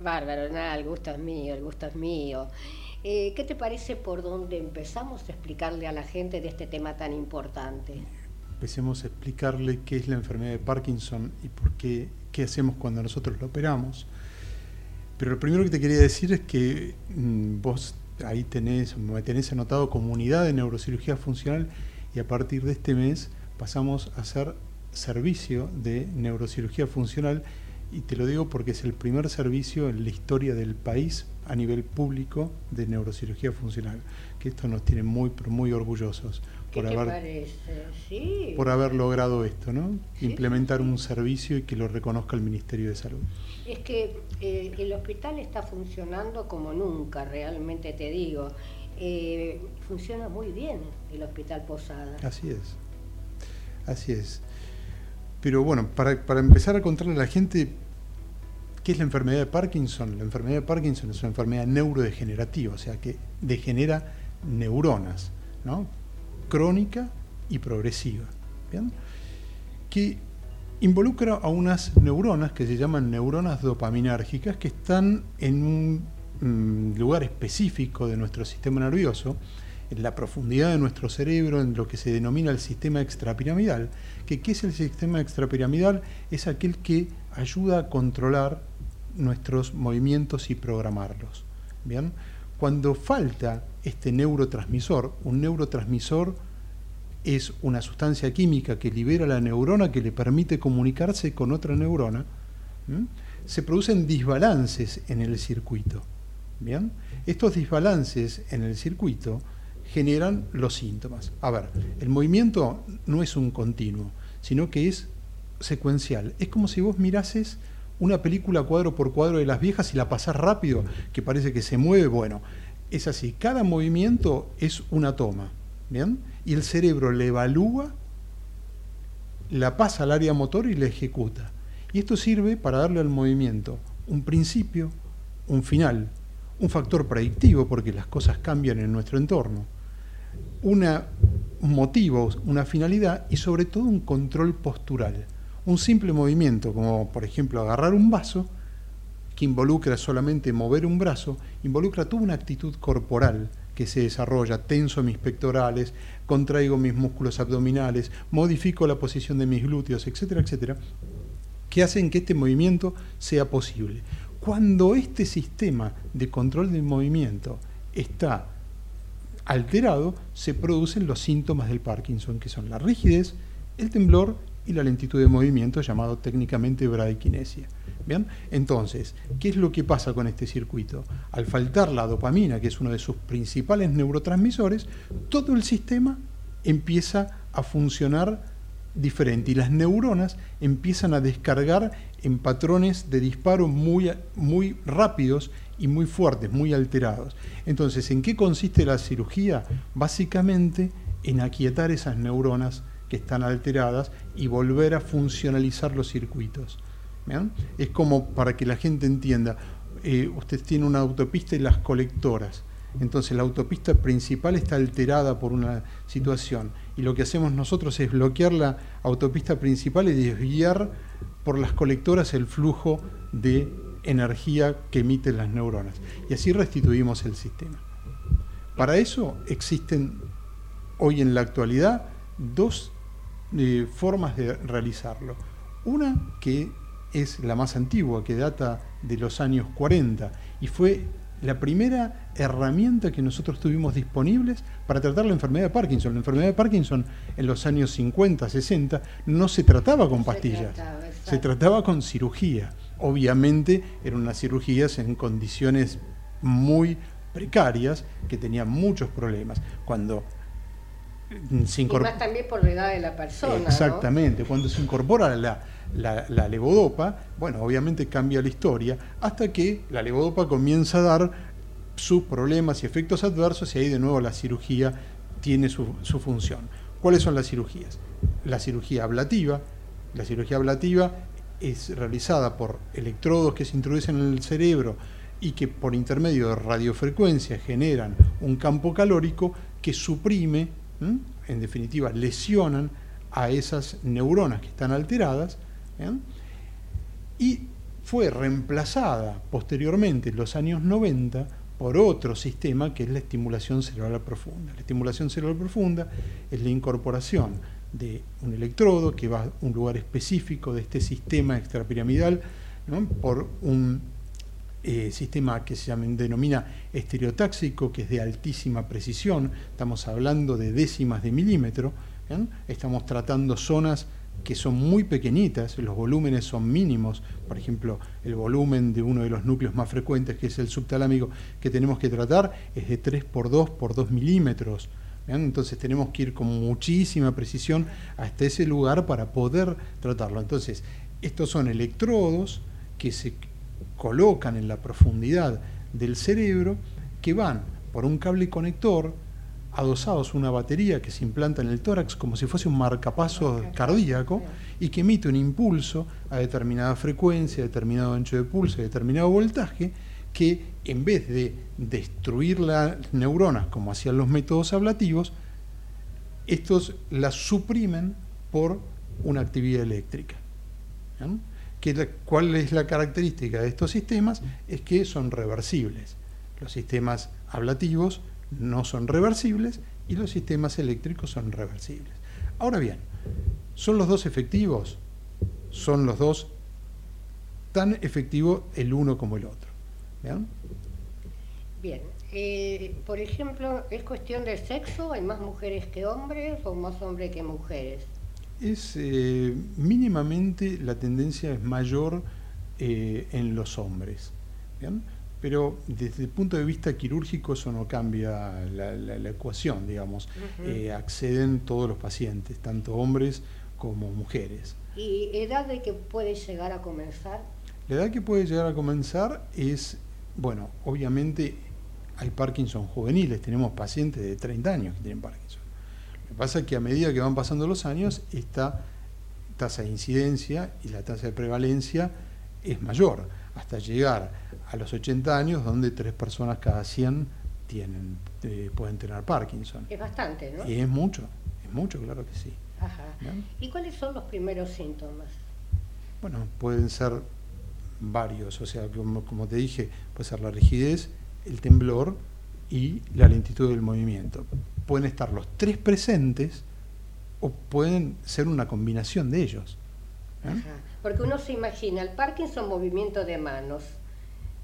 Bárbaro, nada, el gusto es mío, el gusto es mío. Eh, ¿Qué te parece por dónde empezamos a explicarle a la gente de este tema tan importante? Empecemos a explicarle qué es la enfermedad de Parkinson y por qué, qué hacemos cuando nosotros lo operamos. Pero lo primero que te quería decir es que mm, vos ahí tenés, me tenés anotado comunidad de neurocirugía funcional y a partir de este mes pasamos a hacer servicio de neurocirugía funcional y te lo digo porque es el primer servicio en la historia del país a nivel público de neurocirugía funcional, que esto nos tiene muy, muy orgullosos ¿Qué por te haber, parece? Sí. por haber logrado esto, ¿no? Sí, Implementar un servicio y que lo reconozca el Ministerio de Salud. Es que eh, el hospital está funcionando como nunca, realmente te digo. Eh, funciona muy bien el Hospital Posada. Así es. Así es. Pero bueno, para, para empezar a contarle a la gente qué es la enfermedad de Parkinson. La enfermedad de Parkinson es una enfermedad neurodegenerativa, o sea que degenera neuronas, ¿no? Crónica y progresiva. Que involucra a unas neuronas que se llaman neuronas dopaminérgicas que están en un mm, lugar específico de nuestro sistema nervioso, en la profundidad de nuestro cerebro, en lo que se denomina el sistema extrapiramidal. Que, ¿Qué es el sistema extrapiramidal? Es aquel que ayuda a controlar nuestros movimientos y programarlos. ¿Bien? Cuando falta este neurotransmisor, un neurotransmisor es una sustancia química que libera la neurona que le permite comunicarse con otra neurona, se producen desbalances en el circuito. ¿Bien? Estos desbalances en el circuito generan los síntomas. A ver, el movimiento no es un continuo, sino que es secuencial. Es como si vos mirases una película cuadro por cuadro de las viejas y la pasás rápido, que parece que se mueve. Bueno, es así. Cada movimiento es una toma. ¿Bien? Y el cerebro le evalúa, la pasa al área motor y la ejecuta. Y esto sirve para darle al movimiento un principio, un final, un factor predictivo, porque las cosas cambian en nuestro entorno, una, un motivo, una finalidad y sobre todo un control postural. Un simple movimiento, como por ejemplo agarrar un vaso, que involucra solamente mover un brazo, involucra toda una actitud corporal que se desarrolla, tenso mis pectorales, contraigo mis músculos abdominales, modifico la posición de mis glúteos, etcétera, etcétera, que hacen que este movimiento sea posible. Cuando este sistema de control del movimiento está alterado, se producen los síntomas del Parkinson, que son la rigidez, el temblor y la lentitud de movimiento, llamado técnicamente bradykinesia. ¿Bien? Entonces, ¿qué es lo que pasa con este circuito? Al faltar la dopamina, que es uno de sus principales neurotransmisores, todo el sistema empieza a funcionar diferente y las neuronas empiezan a descargar en patrones de disparo muy, muy rápidos y muy fuertes, muy alterados. Entonces, ¿en qué consiste la cirugía? Básicamente en aquietar esas neuronas que están alteradas y volver a funcionalizar los circuitos. Es como para que la gente entienda, eh, usted tiene una autopista y las colectoras. Entonces la autopista principal está alterada por una situación y lo que hacemos nosotros es bloquear la autopista principal y desviar por las colectoras el flujo de energía que emiten las neuronas. Y así restituimos el sistema. Para eso existen hoy en la actualidad dos eh, formas de realizarlo. Una que es la más antigua, que data de los años 40 y fue la primera herramienta que nosotros tuvimos disponibles para tratar la enfermedad de Parkinson. La enfermedad de Parkinson en los años 50, 60 no se trataba con pastillas, se trataba, con cirugía. Obviamente eran unas cirugías en condiciones muy precarias que tenían muchos problemas. Cuando se incorpora... Y más también por la edad de la persona. Exactamente, cuando se incorpora la, la, levodopa, bueno, obviamente cambia la historia, hasta que la levodopa comienza a dar sus problemas y efectos adversos y ahí de nuevo la cirugía tiene su, su función. ¿Cuáles son las cirugías? La cirugía ablativa. La cirugía ablativa es realizada por electrodos que se introducen en el cerebro y que por intermedio de radiofrecuencia generan un campo calórico que suprime, en definitiva, lesionan a esas neuronas que están alteradas y fue reemplazada posteriormente en los años 90 por otro sistema que es la estimulación cerebral profunda. La estimulación cerebral profunda es la incorporación de un electrodo que va a un lugar específico de este sistema extrapiramidal por un eh, sistema que se denomina estereotáxico, que es de altísima precisión, estamos hablando de décimas de milímetro, estamos tratando zonas que son muy pequeñitas, los volúmenes son mínimos, por ejemplo, el volumen de uno de los núcleos más frecuentes, que es el subtalámico, que tenemos que tratar, es de 3 por 2 por 2 milímetros. Entonces tenemos que ir con muchísima precisión hasta ese lugar para poder tratarlo. Entonces, estos son electrodos que se colocan en la profundidad del cerebro, que van por un cable conector, adosados una batería que se implanta en el tórax como si fuese un marcapaso cardíaco y que emite un impulso a determinada frecuencia, a determinado ancho de pulso, a determinado voltaje, que en vez de destruir las neuronas como hacían los métodos ablativos, estos las suprimen por una actividad eléctrica. ¿Cuál es la característica de estos sistemas? Es que son reversibles. Los sistemas ablativos no son reversibles y los sistemas eléctricos son reversibles. Ahora bien, ¿son los dos efectivos? Son los dos tan efectivos el uno como el otro. Bien, Eh, por ejemplo, ¿es cuestión de sexo? ¿Hay más mujeres que hombres o más hombres que mujeres? Es eh, mínimamente la tendencia es mayor eh, en los hombres. Pero desde el punto de vista quirúrgico eso no cambia la, ecuación, digamos. acceden todos los pacientes, tanto hombres como mujeres. ¿Y edad de que puede llegar a comenzar? La edad que puede llegar a comenzar es, bueno, obviamente hay Parkinson juveniles, tenemos pacientes de 30 años que tienen Parkinson. Pasa es que a medida que van pasando los años, esta tasa de incidencia y la tasa de prevalencia es mayor, hasta llegar a los 80 años, donde tres personas cada 100 tienen, eh, pueden tener Parkinson. Es bastante, ¿no? Y es mucho, es mucho, claro que sí. Ajá. ¿Y cuáles son los primeros síntomas? Bueno, pueden ser varios, o sea, como, como te dije, puede ser la rigidez, el temblor y la lentitud del movimiento. Pueden estar los tres presentes o pueden ser una combinación de ellos. ¿eh? Porque uno se imagina el Parkinson movimiento de manos.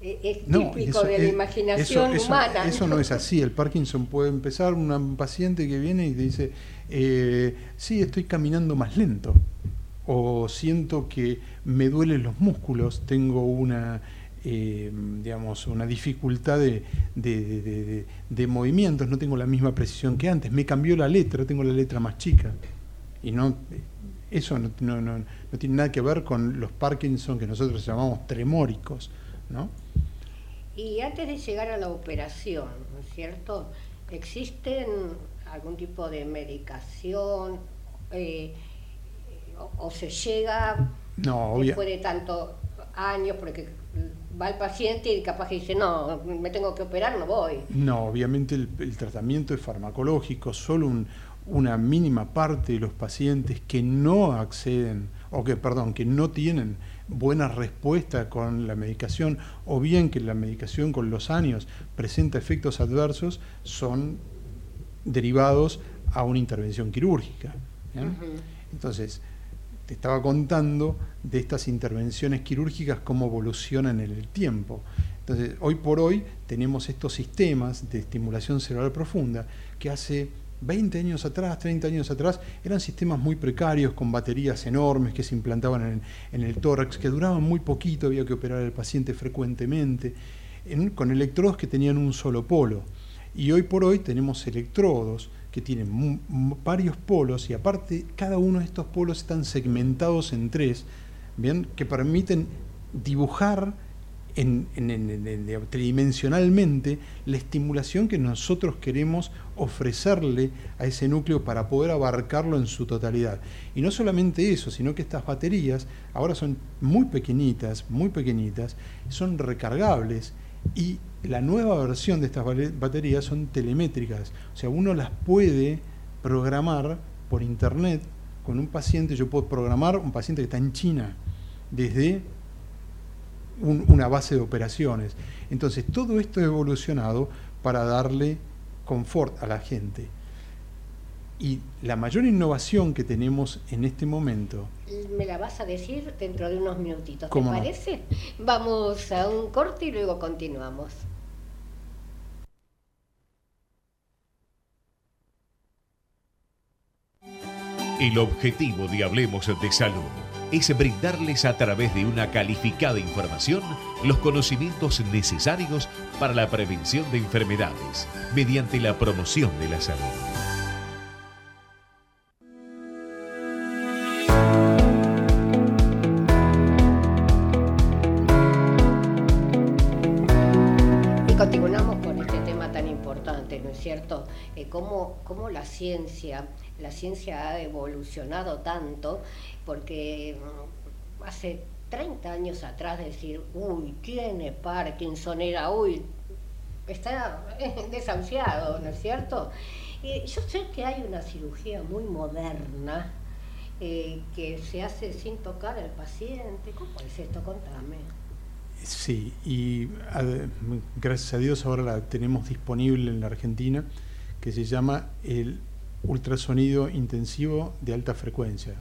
E, es típico de la imaginación humana. Eso no es así. El Parkinson puede empezar un paciente que viene y dice, eh, sí, estoy caminando más lento. O siento que me duelen los músculos, tengo una eh, digamos, una dificultad de, de, movimientos, no tengo la misma precisión que antes, me cambió la letra, tengo la letra más chica. Y no, eso no, no, no, tiene nada que ver con los Parkinson que nosotros llamamos tremóricos. ¿no? Y antes de llegar a la operación, ¿no es cierto? ¿Existen algún tipo de medicación? Eh, o, se llega no, después de tanto años, porque va el paciente y capaz que dice, no, me tengo que operar, no voy. No, obviamente el, tratamiento es farmacológico, solo una mínima parte de los pacientes que no acceden, o que, perdón, que no tienen buena respuesta con la medicación, o bien que la medicación con los años presenta efectos adversos, son derivados a una intervención quirúrgica. Entonces, te estaba contando de estas intervenciones quirúrgicas, cómo evolucionan en el tiempo. Entonces, hoy por hoy tenemos estos sistemas de estimulación cerebral profunda que hace 20 años atrás, 30 años atrás, eran sistemas muy precarios, con baterías enormes que se implantaban en, el tórax, que duraban muy poquito, había que operar al paciente frecuentemente, con electrodos que tenían un solo polo. Y hoy por hoy tenemos electrodos que tienen varios polos y aparte cada uno de estos polos están segmentados en tres, ¿bien? que permiten dibujar en, tridimensionalmente la estimulación que nosotros queremos ofrecerle a ese núcleo para poder abarcarlo en su totalidad. Y no solamente eso, sino que estas baterías ahora son muy pequeñitas, muy pequeñitas, son recargables y la nueva versión de estas baterías son telemétricas, o sea, uno las puede programar por internet con un paciente, yo puedo programar un paciente que está en China desde una base de operaciones. Entonces, todo esto ha evolucionado para darle confort a la gente. Y la mayor innovación que tenemos en este momento... Me la vas a decir dentro de unos minutitos, ¿te parece? Vamos a un corte y luego continuamos. El objetivo de Hablemos de Salud es brindarles a través de una calificada información los conocimientos necesarios para la prevención de enfermedades mediante la promoción de la salud. Ciencia la ciencia ha evolucionado tanto, porque mm, hace 30 años atrás decir, uy, tiene Parkinson, era, uy, está desahuciado, ¿no es cierto? Yo sé que hay una cirugía muy moderna eh, que se hace sin tocar al paciente. ¿Cómo es esto? Contame. Sí, y gracias a Dios ahora la tenemos disponible en la Argentina, que se llama el ultrasonido intensivo de alta frecuencia.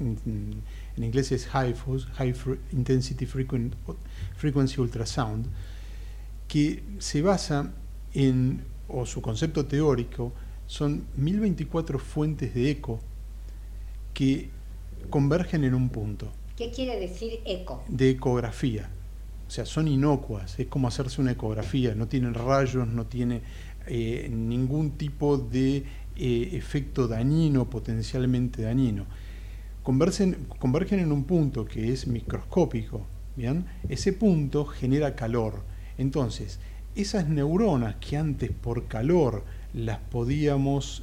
En, inglés es High, high Intensity Frequency Ultrasound, que se basa en, o su concepto teórico son 1024 fuentes de eco que convergen en un punto. ¿Qué quiere decir eco? De ecografía. O sea, son inocuas, es como hacerse una ecografía, no tienen rayos, no tiene eh, ningún tipo de eh, efecto dañino, potencialmente dañino. Convergen, en un punto que es microscópico, ¿bien? Ese punto genera calor. Entonces, esas neuronas que antes por calor las podíamos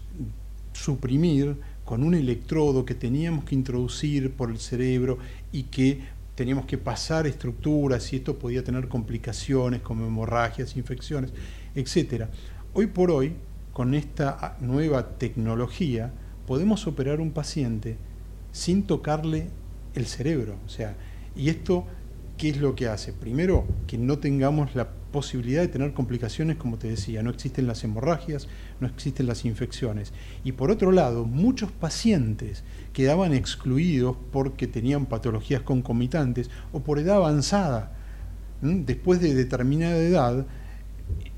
suprimir con un electrodo que teníamos que introducir por el cerebro y que teníamos que pasar estructuras y esto podía tener complicaciones como hemorragias, infecciones, etc. Hoy por hoy, con esta nueva tecnología, podemos operar un paciente sin tocarle el cerebro. O sea, y esto, ¿qué es lo que hace? Primero, que no tengamos la posibilidad de tener complicaciones, como te decía, no existen las hemorragias, no existen las infecciones. Y por otro lado, muchos pacientes quedaban excluidos porque tenían patologías concomitantes o por edad avanzada. Después de determinada edad,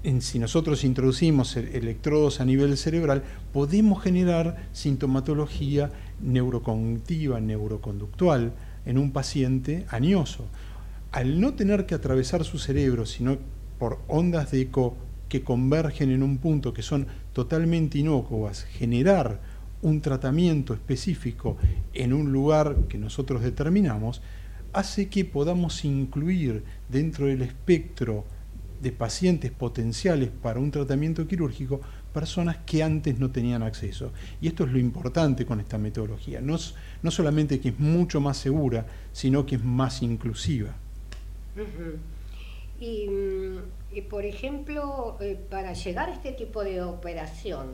en, si nosotros introducimos e-, electrodos a nivel cerebral, podemos generar sintomatología neurocognitiva, neuroconductual en un paciente añoso. Al no tener que atravesar su cerebro, sino por ondas de eco que convergen en un punto que son totalmente inocuas, generar un tratamiento específico en un lugar que nosotros determinamos, hace que podamos incluir dentro del espectro de pacientes potenciales para un tratamiento quirúrgico personas que antes no tenían acceso. Y esto es lo importante con esta metodología. No, no solamente que es mucho más segura, sino que es más inclusiva. y, por ejemplo, eh, para llegar a este tipo de operación,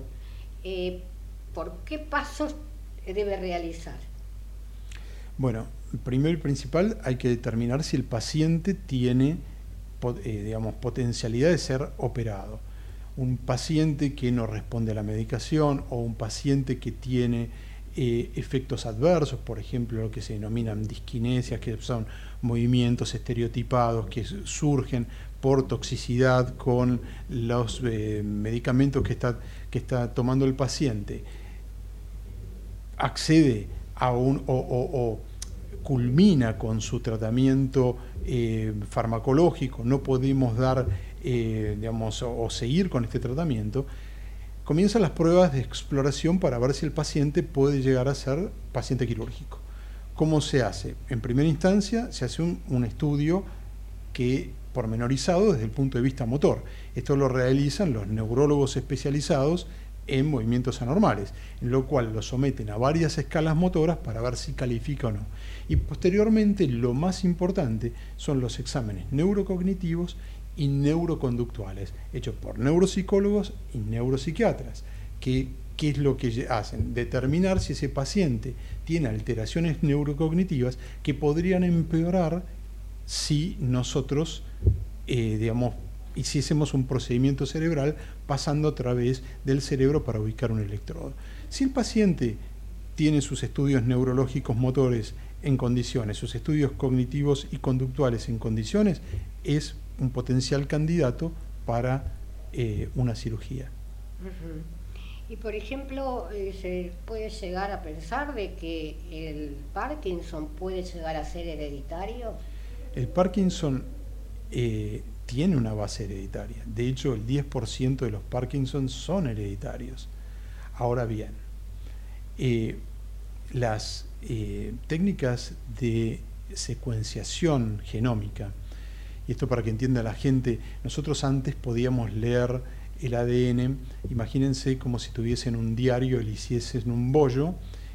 eh, ¿por qué pasos debe realizar? Bueno, primero y principal hay que determinar si el paciente tiene eh, digamos, potencialidad de ser operado. Un paciente que no responde a la medicación o un paciente que tiene eh, efectos adversos, por ejemplo, lo que se denominan disquinesias, que son movimientos estereotipados que surgen por toxicidad con los eh, medicamentos que está, que está tomando el paciente, accede a un culmina con su tratamiento eh, farmacológico, no podemos dar, eh, digamos, o, seguir con este tratamiento, comienzan las pruebas de exploración para ver si el paciente puede llegar a ser paciente quirúrgico. ¿Cómo se hace? En primera instancia se hace un, un estudio que pormenorizado desde el punto de vista motor. Esto lo realizan los neurólogos especializados en movimientos anormales, en lo cual lo someten a varias escalas motoras para ver si califica o no. Y posteriormente lo más importante son los exámenes neurocognitivos y neuroconductuales, hechos por neuropsicólogos y neuropsiquiatras, que ¿qué es lo que hacen? Determinar si ese paciente tiene alteraciones neurocognitivas que podrían empeorar si nosotros, eh, digamos, hiciésemos un procedimiento cerebral pasando a través del cerebro para ubicar un electrodo. Si el paciente tiene sus estudios neurológicos motores en condiciones, sus estudios cognitivos y conductuales en condiciones, es un potencial candidato para eh, una cirugía. Y por ejemplo, eh, se puede llegar a pensar de que el Parkinson puede llegar a ser hereditario. El Parkinson eh, tiene una base hereditaria. De hecho, el 10% de los Parkinson son hereditarios. Ahora bien, las eh, técnicas de secuenciación genómica. Y esto para que entienda la gente, nosotros antes podíamos leer el ADN, imagínense como si tuviesen un diario y le hiciesen un bollo,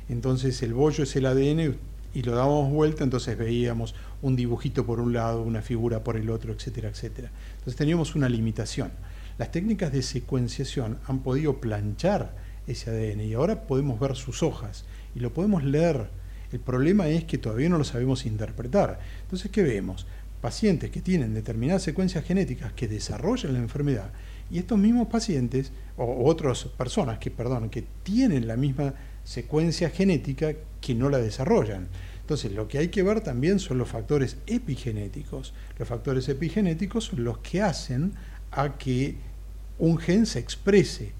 entonces el bollo es el ADN y lo dábamos vuelta, entonces veíamos un dibujito por un lado, una figura por el otro, etcétera, etcétera. Entonces teníamos una limitación. Las técnicas de secuenciación han podido planchar ese ADN y ahora podemos ver sus hojas y lo podemos leer. El problema es que todavía no lo sabemos interpretar. Entonces, ¿qué vemos? Pacientes que tienen determinadas secuencias genéticas que desarrollan la enfermedad y estos mismos pacientes o otras personas que, perdón, que tienen la misma secuencia genética que no la desarrollan. Entonces, lo que hay que ver también son los factores epigenéticos. Los factores epigenéticos son los que hacen a que un gen se exprese,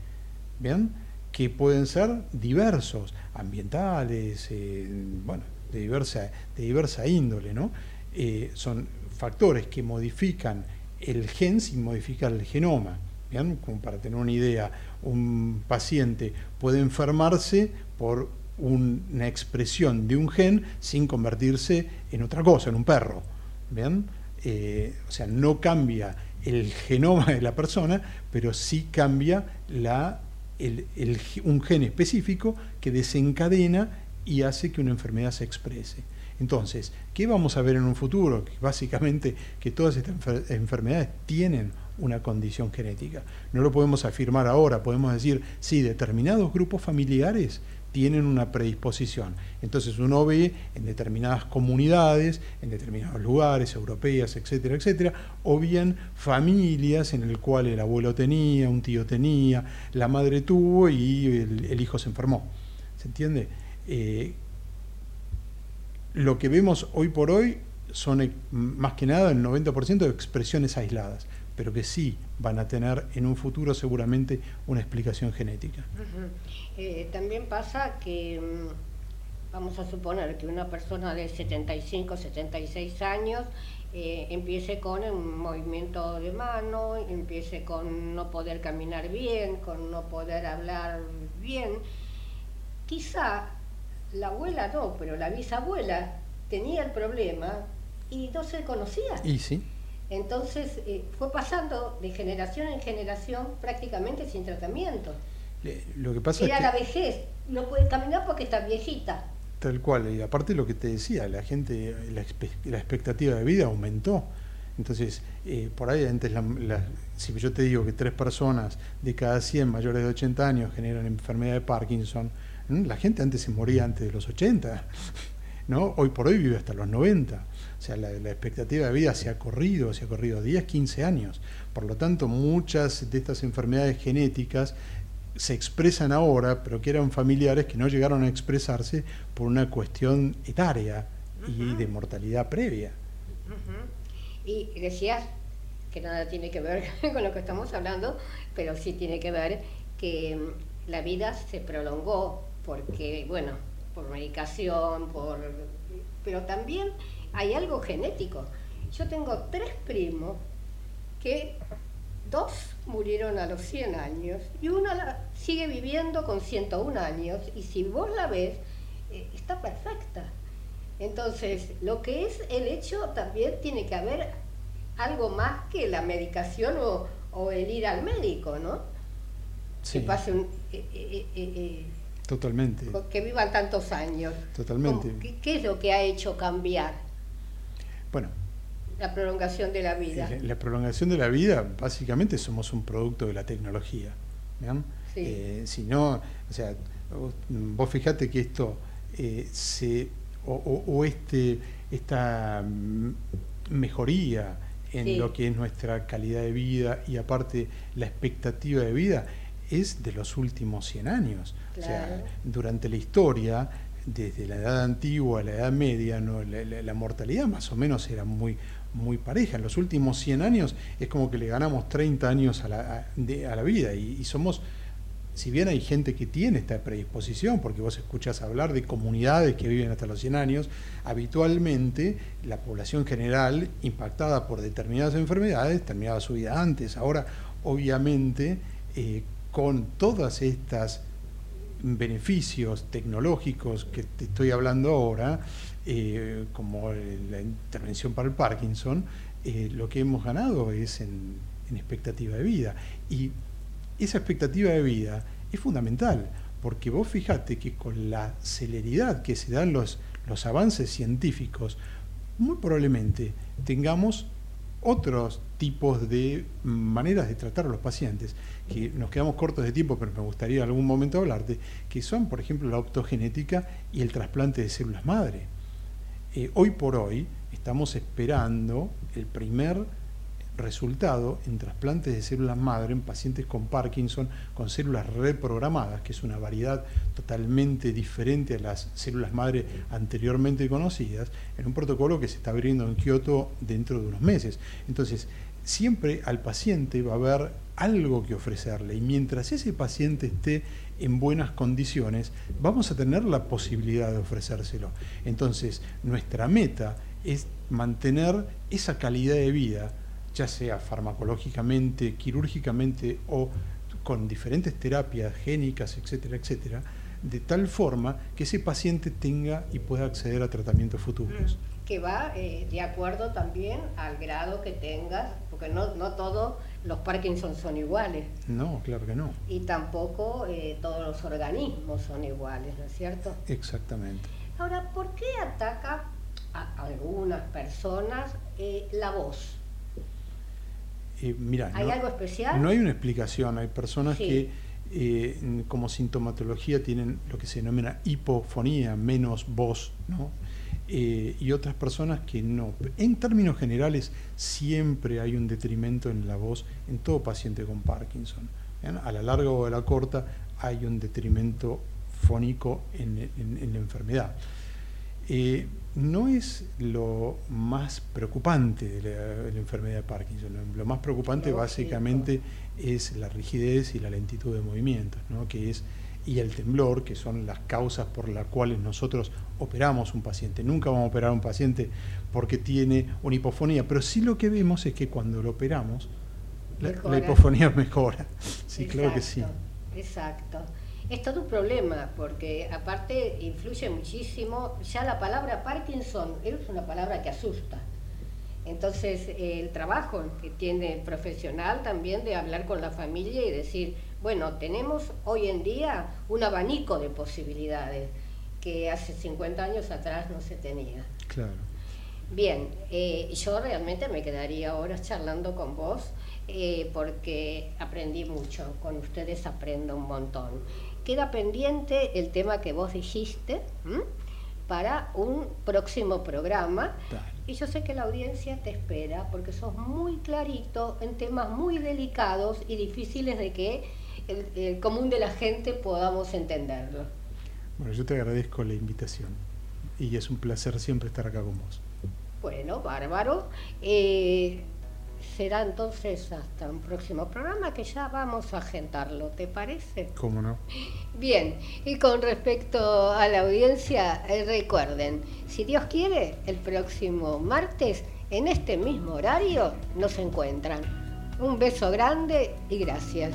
¿bien? Que pueden ser diversos, ambientales, eh, bueno, de diversa, de diversa índole, ¿no? Eh, son factores que modifican el gen sin modificar el genoma. ¿bien? Como para tener una idea, un paciente puede enfermarse por una expresión de un gen sin convertirse en otra cosa, en un perro. ¿bien? Eh, o sea, no cambia el genoma de la persona, pero sí cambia la, un gen específico que desencadena y hace que una enfermedad se exprese. Entonces, ¿qué vamos a ver en un futuro? básicamente que todas estas enfermedades tienen una condición genética. No lo podemos afirmar ahora, podemos decir, sí, determinados grupos familiares tienen una predisposición. Entonces uno ve en determinadas comunidades, en determinados lugares, europeas, etcétera, etcétera, o bien familias en el cual el abuelo tenía, un tío tenía, la madre tuvo y el, hijo se enfermó. ¿Se entiende? Eh, lo que vemos hoy por hoy son eh, más que nada el 90% de expresiones aisladas pero que sí van a tener en un futuro seguramente una explicación genética. Eh, también pasa que, mm, vamos a suponer que una persona de 75, 76 años eh, empiece con un movimiento de mano, empiece con no poder caminar bien, con no poder hablar bien. Quizá la abuela no, pero la bisabuela tenía el problema y no se conocía. Y sí. Entonces eh, fue pasando de generación en generación prácticamente sin tratamiento. lo que pasa Era es la vejez, no puede caminar porque está viejita. Tal cual, y aparte lo que te decía, la gente, la, expectativa de vida aumentó. Entonces, eh, por ahí antes, si yo te digo que tres personas de cada 100 mayores de 80 años generan enfermedad de Parkinson, la gente antes se moría antes de los 80, ¿no? Hoy por hoy vive hasta los 90. O sea, la, expectativa de vida se ha corrido, se ha corrido 10, 15 años. Por lo tanto, muchas de estas enfermedades genéticas se expresan ahora, pero que eran familiares que no llegaron a expresarse por una cuestión etaria y de mortalidad previa. Y decías que nada tiene que ver con lo que estamos hablando, pero sí tiene que ver que mm, la vida se prolongó porque, bueno, por medicación, por pero también hay algo genético. Yo tengo tres primos que dos murieron a los 100 años y una sigue viviendo con 101 años y si vos la ves, eh, está perfecta. Entonces, lo que es el hecho también tiene que haber algo más que la medicación o, el ir al médico, ¿no? Sí. Que pase un... Eh, eh, Totalmente. Que vivan tantos años. Totalmente. ¿Qué, es lo que ha hecho cambiar? Bueno. La prolongación de la vida. La, prolongación de la vida, básicamente somos un producto de la tecnología. Eh, si no, o sea, vos fijate que esto eh, se, o, este, esta mejoría en lo que es nuestra calidad de vida y aparte la expectativa de vida es de los últimos 100 años. O sea, durante la historia desde la edad antigua a la edad media, la, mortalidad más o menos era muy, muy pareja. En los últimos 100 años es como que le ganamos 30 años a la, a, la vida y, somos, si bien hay gente que tiene esta predisposición, porque vos escuchás hablar de comunidades que viven hasta los 100 años, habitualmente la población general impactada por determinadas enfermedades terminaba su vida antes. Ahora, obviamente, eh, con todas estas beneficios tecnológicos que te estoy hablando ahora, eh, como la intervención para el Parkinson, eh, lo que hemos ganado es en, expectativa de vida. Y esa expectativa de vida es fundamental, porque vos fijate que con la celeridad que se dan los, los avances científicos, muy probablemente tengamos otros tipos de maneras de tratar a los pacientes, que nos quedamos cortos de tiempo, pero me gustaría en algún momento hablarte, que son, por ejemplo, la optogenética y el trasplante de células madre. Eh, hoy por hoy estamos esperando el primer resultado en trasplantes de células madre en pacientes con Parkinson con células reprogramadas, que es una variedad totalmente diferente a las células madre anteriormente conocidas, en un protocolo que se está abriendo en Kioto dentro de unos meses. Entonces, siempre al paciente va a haber algo que ofrecerle. Y mientras ese paciente esté en buenas condiciones, vamos a tener la posibilidad de ofrecérselo. Entonces, nuestra meta es mantener esa calidad de vida, ya sea farmacológicamente, quirúrgicamente o con diferentes terapias génicas, etcétera, etcétera, de tal forma que ese paciente tenga y pueda acceder a tratamientos futuros. Mm, que va eh, de acuerdo también al grado que tengas, porque no, no todos los Parkinson son iguales. No, claro que no. Y tampoco eh, todos los organismos son iguales, ¿no es cierto? Exactamente. Ahora, ¿por qué ataca a algunas personas eh, la voz? mira, ¿Hay algo especial? No hay una explicación. Hay personas que eh, como sintomatología tienen lo que se denomina hipofonía, menos voz, ¿no? Eh, y otras personas que no. En términos generales, siempre hay un detrimento en la voz en todo paciente con Parkinson. A la larga o a la corta hay un detrimento fónico en, la enfermedad. Eh, no es lo más preocupante de la, enfermedad de Parkinson. Lo, más preocupante básicamente es la rigidez y la lentitud de movimientos, ¿no? que es, y el temblor, que son las causas por las cuales nosotros operamos un paciente. Nunca vamos a operar a un paciente porque tiene una hipofonía, pero sí lo que vemos es que cuando lo operamos, la, hipofonía mejora. Sí, claro que sí. Exacto. Es todo un problema, porque aparte influye muchísimo, ya la palabra Parkinson es una palabra que asusta. Entonces, el trabajo que tiene el profesional también de hablar con la familia y decir, bueno, tenemos hoy en día un abanico de posibilidades que hace 50 años atrás no se tenía. Claro. Bien, eh, yo realmente me quedaría horas charlando con vos eh, porque aprendí mucho, con ustedes aprendo un montón. Queda pendiente el tema que vos dijiste para un próximo programa. Y yo sé que la audiencia te espera porque sos muy clarito en temas muy delicados y difíciles de que el, común de la gente podamos entenderlo. Bueno, yo te agradezco la invitación y es un placer siempre estar acá con vos. Bueno, bárbaro. Eh, será entonces hasta un próximo programa que ya vamos a agendarlo, ¿te parece? ¿Cómo no? Bien, y con respecto a la audiencia, eh, recuerden, si Dios quiere, el próximo martes, en este mismo horario, nos encuentran. Un beso grande y gracias.